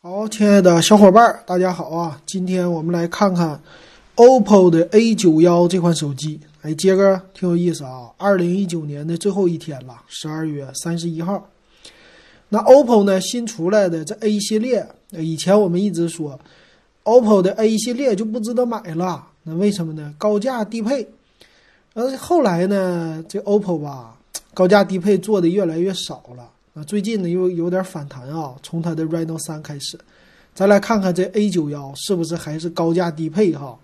好，亲爱的小伙伴，大家好啊！今天我们来看看 OPPO 的 A 九幺这款手机。哎，接个挺有意思啊！二零一九年的最后一天了，十二月三十一号。那 OPPO 呢新出来的这 A 系列，以前我们一直说 OPPO 的 A 系列就不值得买了，那为什么呢？高价低配。呃，后来呢，这 OPPO 吧，高价低配做的越来越少了。最近呢又有点反弹啊，从它的 Reno 三开始，再来看看这 A 九幺是不是还是高价低配哈？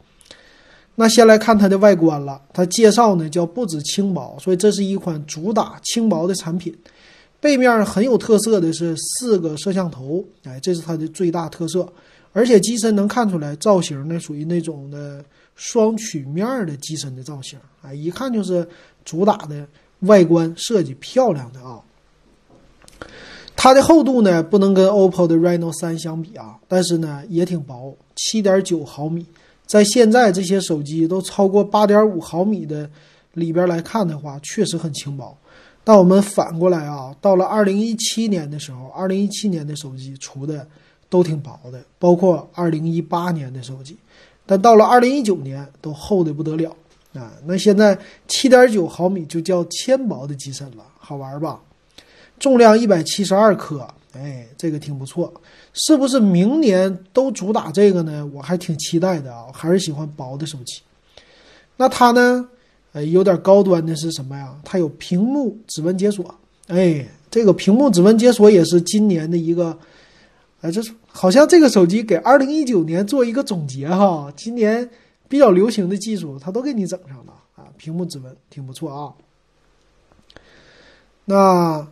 那先来看它的外观了，它介绍呢叫不止轻薄，所以这是一款主打轻薄的产品。背面很有特色的是四个摄像头，哎，这是它的最大特色，而且机身能看出来造型呢属于那种的双曲面的机身的造型，哎，一看就是主打的外观设计漂亮的啊。它的厚度呢，不能跟 OPPO 的 Reno 三相比啊，但是呢也挺薄，七点九毫米。在现在这些手机都超过八点五毫米的里边来看的话，确实很轻薄。但我们反过来啊，到了二零一七年的时候，二零一七年的手机出的都挺薄的，包括二零一八年的手机。但到了二零一九年，都厚的不得了啊！那现在七点九毫米就叫纤薄的机身了，好玩吧？重量一百七十二克，哎，这个挺不错，是不是明年都主打这个呢？我还挺期待的啊，还是喜欢薄的手机。那它呢，呃，有点高端的是什么呀？它有屏幕指纹解锁，哎，这个屏幕指纹解锁也是今年的一个，哎，这是好像这个手机给二零一九年做一个总结哈，今年比较流行的技术，它都给你整上了啊，屏幕指纹挺不错啊。那。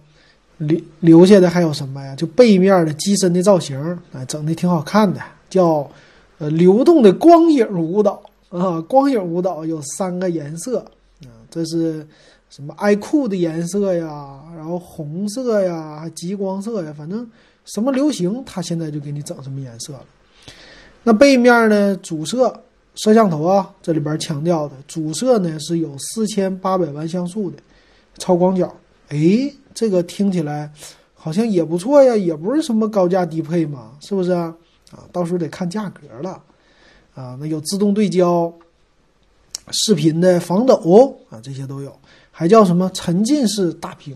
留留下的还有什么呀？就背面的机身的造型，啊，整的挺好看的，叫呃流动的光影舞蹈啊，光影舞蹈有三个颜色啊，这是什么爱酷的颜色呀，然后红色呀，极光色呀，反正什么流行，它现在就给你整什么颜色了。那背面呢，主摄摄像头啊，这里边强调的主摄呢是有四千八百万像素的超广角，哎。这个听起来好像也不错呀，也不是什么高价低配嘛，是不是啊？啊，到时候得看价格了啊。那有自动对焦、视频的防抖啊，这些都有，还叫什么沉浸式大屏？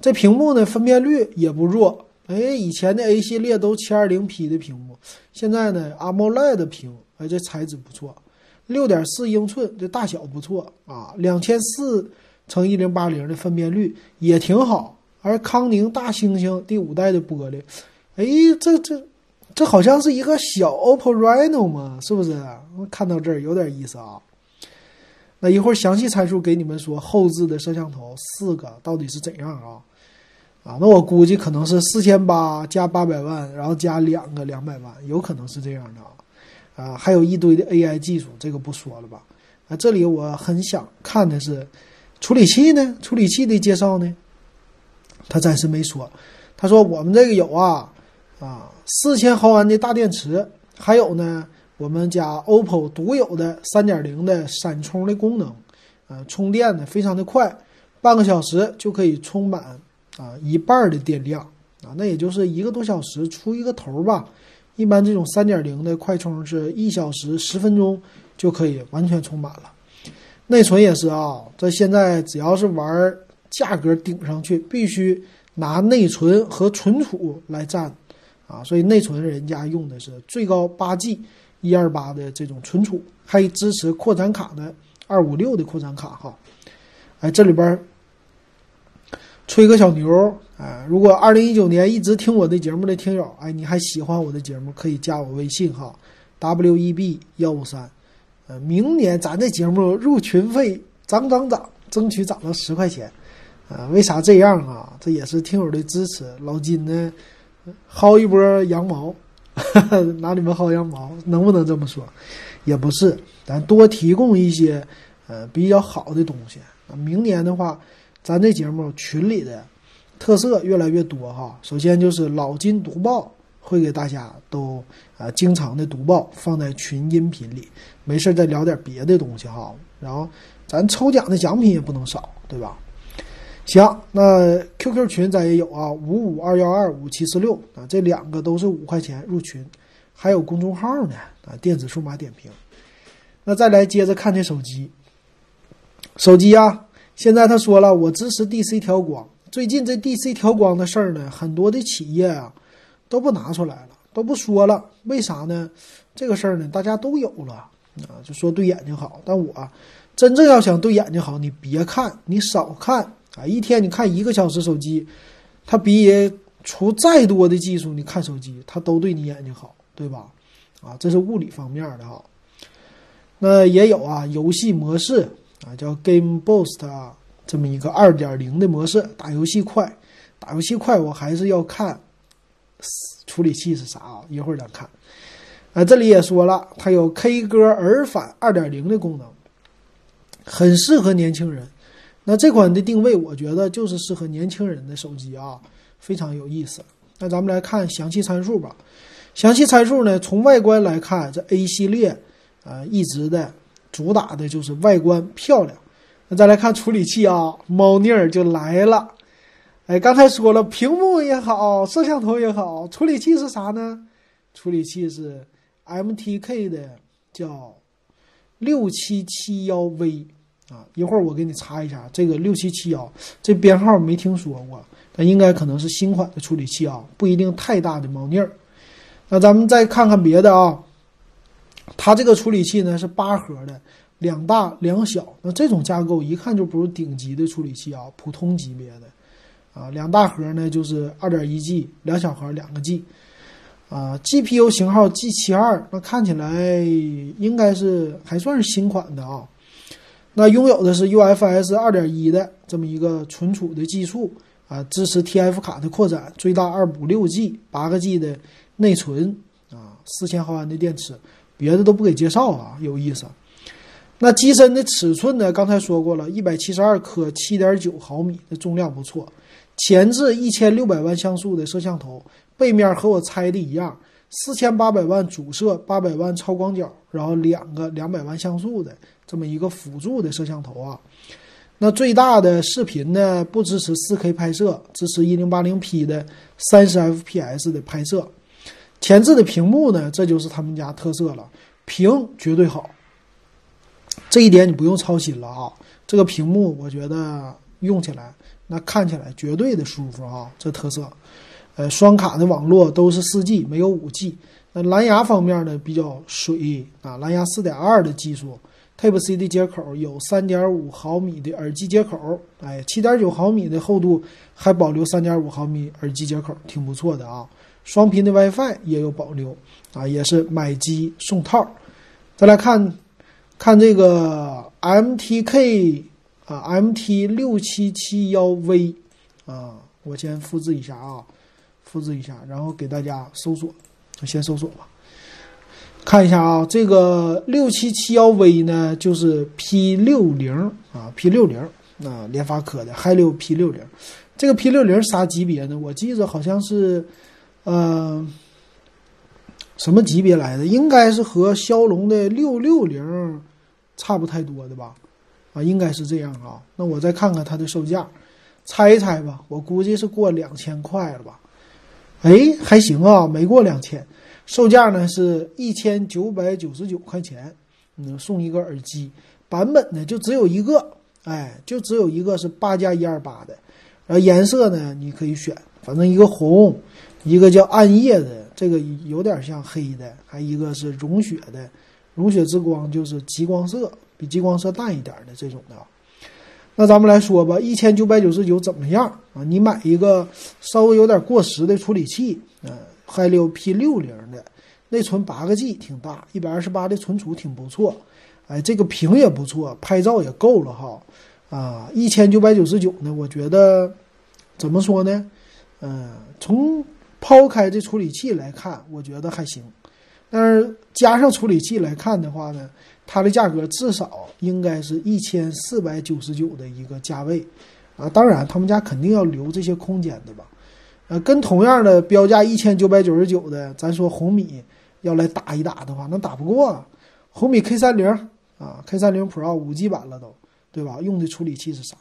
这屏幕呢，分辨率也不弱。哎，以前的 A 系列都 720P 的屏幕，现在呢，AMOLED 屏，哎，这材质不错，六点四英寸，这大小不错啊，两千四。乘一零八零的分辨率也挺好，而康宁大猩猩第五代的玻璃，哎，这这这好像是一个小 OPPO Reno 嘛，是不是？看到这儿有点意思啊。那一会儿详细参数给你们说，后置的摄像头四个到底是怎样啊？啊，那我估计可能是四千八加八百万，然后加两个两百万，有可能是这样的啊。啊，还有一堆的 AI 技术，这个不说了吧？啊，这里我很想看的是。处理器呢？处理器的介绍呢？他暂时没说。他说我们这个有啊，啊，四千毫安的大电池，还有呢，我们家 OPPO 独有的三点零的闪充的功能，呃，充电呢非常的快，半个小时就可以充满啊一半的电量啊，那也就是一个多小时出一个头吧。一般这种三点零的快充是一小时十分钟就可以完全充满了。内存也是啊，这现在只要是玩价格顶上去，必须拿内存和存储来占，啊，所以内存人家用的是最高八 G 一二八的这种存储，还支持扩展卡的二五六的扩展卡哈。哎，这里边吹个小牛，哎，如果二零一九年一直听我的节目的听友，哎，你还喜欢我的节目，可以加我微信哈，W E B 幺五三。呃，明年咱这节目入群费涨涨涨，争取涨到十块钱。啊，为啥这样啊？这也是听友的支持。老金呢，薅一波羊毛，拿你们薅羊毛，能不能这么说？也不是，咱多提供一些呃比较好的东西。明年的话，咱这节目群里的特色越来越多哈。首先就是老金读报。会给大家都啊经常的读报放在群音频里，没事再聊点别的东西哈。然后咱抽奖的奖品也不能少，对吧？行，那 QQ 群咱也有啊，五五二幺二五七四六啊，这两个都是五块钱入群，还有公众号呢啊，电子数码点评。那再来接着看这手机，手机啊，现在他说了，我支持 DC 调光。最近这 DC 调光的事儿呢，很多的企业啊都不拿出来了，都不说了，为啥呢？这个事儿呢，大家都有了啊，就说对眼睛好，但我真正要想对眼睛好，你别看，你少看。啊，一天你看一个小时手机，它比出再多的技术，你看手机它都对你眼睛好，对吧？啊，这是物理方面的哈。那也有啊，游戏模式啊，叫 Game Boost 啊，这么一个二点零的模式，打游戏快，打游戏快，我还是要看处理器是啥啊？一会儿咱看。啊，这里也说了，它有 K 歌耳返二点零的功能，很适合年轻人。那这款的定位，我觉得就是适合年轻人的手机啊，非常有意思。那咱们来看详细参数吧。详细参数呢，从外观来看，这 A 系列啊一直的主打的就是外观漂亮。那再来看处理器啊，猫腻儿就来了。哎，刚才说了，屏幕也好，摄像头也好，处理器是啥呢？处理器是 MTK 的，叫六七七幺 V。啊，一会儿我给你查一下这个六七七幺，这编号没听说过，那应该可能是新款的处理器啊，不一定太大的猫腻儿。那咱们再看看别的啊，它这个处理器呢是八核的，两大两小，那这种架构一看就不是顶级的处理器啊，普通级别的啊，两大盒呢就是二点一 G，两小盒两个 G，啊，GPU 型号 G 七二，那看起来应该是还算是新款的啊。那拥有的是 UFS 二点一的这么一个存储的技术啊，支持 TF 卡的扩展，最大二五六 G，八个 G 的内存啊，四千毫安的电池，别的都不给介绍啊，有意思。那机身的尺寸呢？刚才说过了，一百七十二克，七点九毫米的重量不错。前置一千六百万像素的摄像头，背面和我猜的一样，四千八百万主摄，八百万超广角，然后两个两百万像素的。这么一个辅助的摄像头啊，那最大的视频呢不支持 4K 拍摄，支持 1080P 的 30fps 的拍摄。前置的屏幕呢，这就是他们家特色了，屏绝对好，这一点你不用操心了啊。这个屏幕我觉得用起来那看起来绝对的舒服啊，这特色。呃，双卡的网络都是 4G，没有 5G。那蓝牙方面呢比较水啊，蓝牙4.2的技术。Type C 的接口有三点五毫米的耳机接口，哎，七点九毫米的厚度还保留三点五毫米耳机接口，挺不错的啊。双频的 WiFi 也有保留啊，也是买机送套。再来看，看这个 MTK 啊，MT 六七七幺 V 啊，我先复制一下啊，复制一下，然后给大家搜索，先搜索吧。看一下啊，这个六七七幺 V 呢，就是 P 六零啊，P 六零啊，联发科的 Hi 六 P 六零。这个 P 六零啥级别呢？我记着好像是，呃，什么级别来的？应该是和骁龙的六六零差不太多的吧？应该是这样啊。那我再看看它的售价，猜一猜吧。我估计是过两千块了吧？哎，还行啊，没过两千。售价呢是一千九百九十九块钱，嗯，送一个耳机，版本呢就只有一个，哎，就只有一个是八加一二八的，然后颜色呢你可以选，反正一个红，一个叫暗夜的，这个有点像黑的，还一个是融雪的，融雪之光就是极光色，比极光色淡一点的这种的。那咱们来说吧，一千九百九十九怎么样啊？你买一个稍微有点过时的处理器，嗯。海六 P 六零的内存八个 G 挺大，一百二十八的存储挺不错，哎，这个屏也不错，拍照也够了哈，啊，一千九百九十九呢，我觉得怎么说呢？嗯，从抛开这处理器来看，我觉得还行，但是加上处理器来看的话呢，它的价格至少应该是一千四百九十九的一个价位，啊，当然他们家肯定要留这些空间的吧。呃，跟同样的标价一千九百九十九的，咱说红米要来打一打的话，那打不过啊。红米 K 三零啊，K 三零 Pro 五 G 版了都，对吧？用的处理器是啥？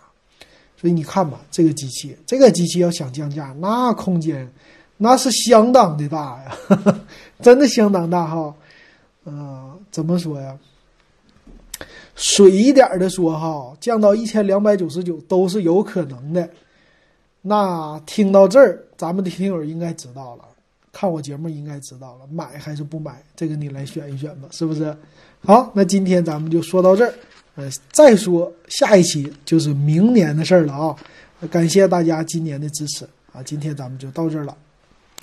所以你看吧，这个机器，这个机器要想降价，那空间那是相当的大呀，真的相当大哈。嗯，怎么说呀？水一点的说哈，降到一千两百九十九都是有可能的。那听到这儿，咱们的听友应该知道了，看我节目应该知道了，买还是不买？这个你来选一选吧，是不是？好，那今天咱们就说到这儿，呃，再说下一期就是明年的事儿了啊！感谢大家今年的支持啊！今天咱们就到这儿了。